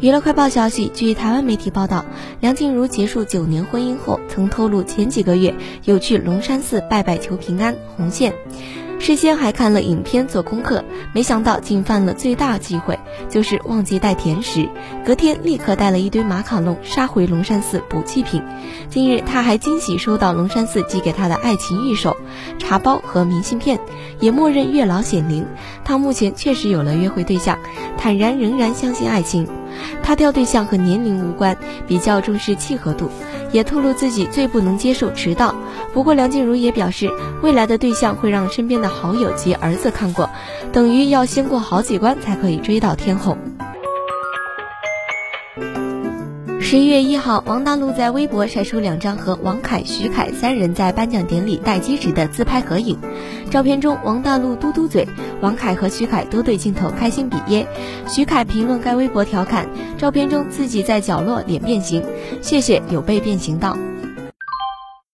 娱乐快报消息，据台湾媒体报道，梁静茹结束九年婚姻后，曾透露前几个月有去龙山寺拜拜求平安、红线。事先还看了影片做功课，没想到竟犯了最大忌讳，就是忘记带甜食。隔天立刻带了一堆马卡龙杀回龙山寺补祭品。近日，他还惊喜收到龙山寺寄给他的爱情玉手、茶包和明信片，也默认月老显灵。他目前确实有了约会对象，坦然仍然相信爱情。他挑对象和年龄无关，比较重视契合度。也透露自己最不能接受迟到。不过梁静茹也表示，未来的对象会让身边的好友及儿子看过，等于要先过好几关才可以追到天后。十一月一号，王大陆在微博晒出两张和王凯、徐凯三人在颁奖典礼待机时的自拍合影。照片中，王大陆嘟嘟嘴，王凯和徐凯都对镜头开心比耶。徐凯评论该微博调侃：照片中自己在角落脸变形，谢谢有被变形到。